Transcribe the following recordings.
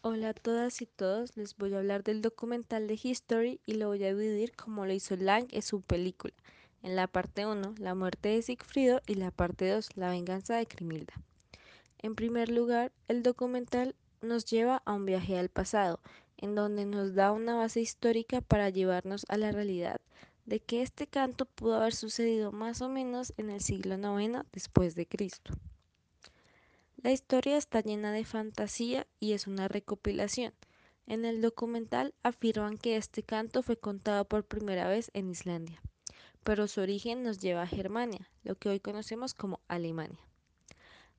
Hola a todas y todos, les voy a hablar del documental de History y lo voy a dividir como lo hizo Lang en su película. En la parte 1, la muerte de Sigfrido y la parte 2, la venganza de Crimilda. En primer lugar, el documental nos lleva a un viaje al pasado, en donde nos da una base histórica para llevarnos a la realidad de que este canto pudo haber sucedido más o menos en el siglo IX después de Cristo. La historia está llena de fantasía y es una recopilación. En el documental afirman que este canto fue contado por primera vez en Islandia, pero su origen nos lleva a Germania, lo que hoy conocemos como Alemania.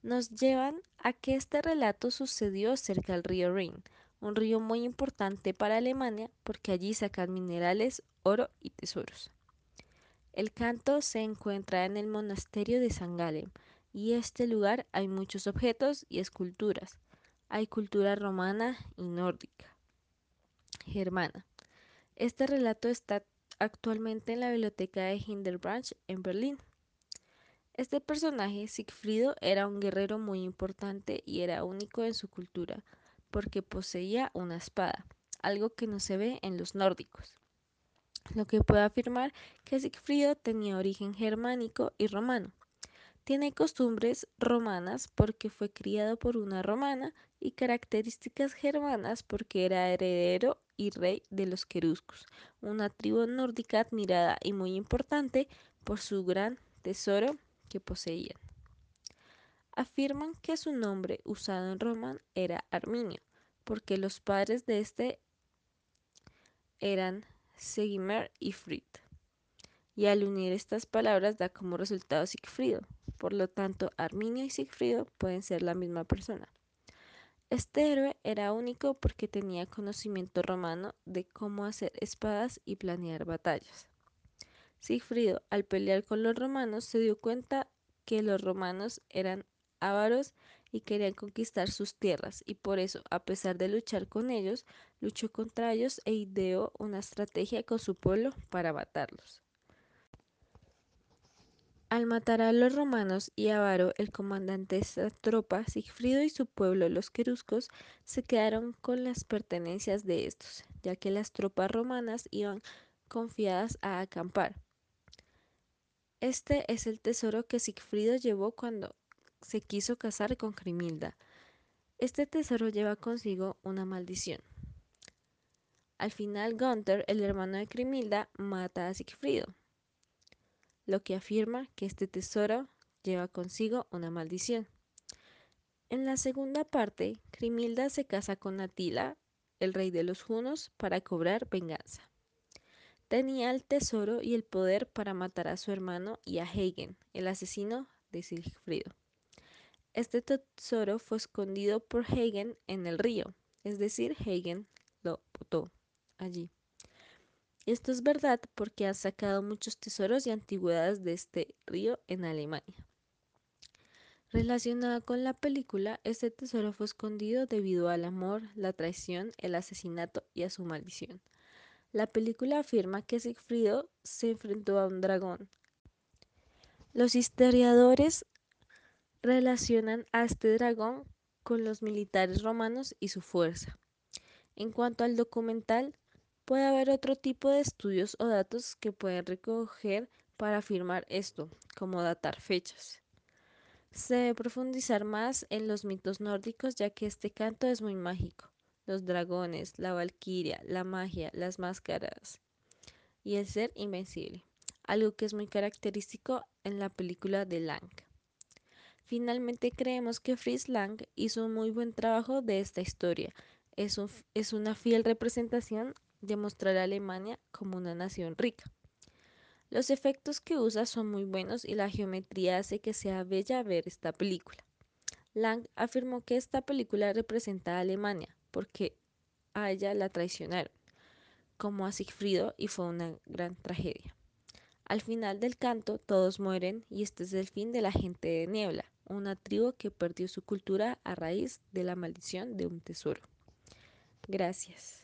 Nos llevan a que este relato sucedió cerca del río Rin, un río muy importante para Alemania porque allí sacan minerales, oro y tesoros. El canto se encuentra en el monasterio de San Gallen, y este lugar hay muchos objetos y esculturas. Hay cultura romana y nórdica, germana. Este relato está actualmente en la biblioteca de Hinderbranch en Berlín. Este personaje, Sigfrido, era un guerrero muy importante y era único en su cultura, porque poseía una espada, algo que no se ve en los nórdicos. Lo que puede afirmar que Sigfrido tenía origen germánico y romano. Tiene costumbres romanas porque fue criado por una romana y características germanas porque era heredero y rey de los queruscos, una tribu nórdica admirada y muy importante por su gran tesoro que poseían. Afirman que su nombre usado en Roma era Arminio, porque los padres de este eran Segimer y Frid y al unir estas palabras da como resultado Sigfrido. Por lo tanto, Arminio y Sigfrido pueden ser la misma persona. Este héroe era único porque tenía conocimiento romano de cómo hacer espadas y planear batallas. Sigfrido, al pelear con los romanos, se dio cuenta que los romanos eran ávaros y querían conquistar sus tierras, y por eso, a pesar de luchar con ellos, luchó contra ellos e ideó una estrategia con su pueblo para matarlos. Al matar a los romanos y Avaro, el comandante de esta tropa, Sigfrido y su pueblo, los queruscos, se quedaron con las pertenencias de estos, ya que las tropas romanas iban confiadas a acampar. Este es el tesoro que Sigfrido llevó cuando se quiso casar con Crimilda. Este tesoro lleva consigo una maldición. Al final, Gunther, el hermano de Crimilda, mata a Sigfrido lo que afirma que este tesoro lleva consigo una maldición. En la segunda parte, Crimilda se casa con Atila, el rey de los hunos, para cobrar venganza. Tenía el tesoro y el poder para matar a su hermano y a Hagen, el asesino de Sigfrido. Este tesoro fue escondido por Hagen en el río, es decir, Hagen lo botó allí. Esto es verdad porque han sacado muchos tesoros y antigüedades de este río en Alemania. Relacionada con la película, este tesoro fue escondido debido al amor, la traición, el asesinato y a su maldición. La película afirma que Sigfrido se enfrentó a un dragón. Los historiadores relacionan a este dragón con los militares romanos y su fuerza. En cuanto al documental, Puede haber otro tipo de estudios o datos que pueden recoger para afirmar esto, como datar fechas. Se debe profundizar más en los mitos nórdicos ya que este canto es muy mágico. Los dragones, la valquiria, la magia, las máscaras y el ser invencible, algo que es muy característico en la película de Lang. Finalmente creemos que Fritz Lang hizo un muy buen trabajo de esta historia. Es, es una fiel representación demostrar a Alemania como una nación rica. Los efectos que usa son muy buenos y la geometría hace que sea bella ver esta película. Lang afirmó que esta película representa a Alemania porque a ella la traicionaron, como a Sigfrido, y fue una gran tragedia. Al final del canto todos mueren y este es el fin de la gente de Niebla, una tribu que perdió su cultura a raíz de la maldición de un tesoro. Gracias.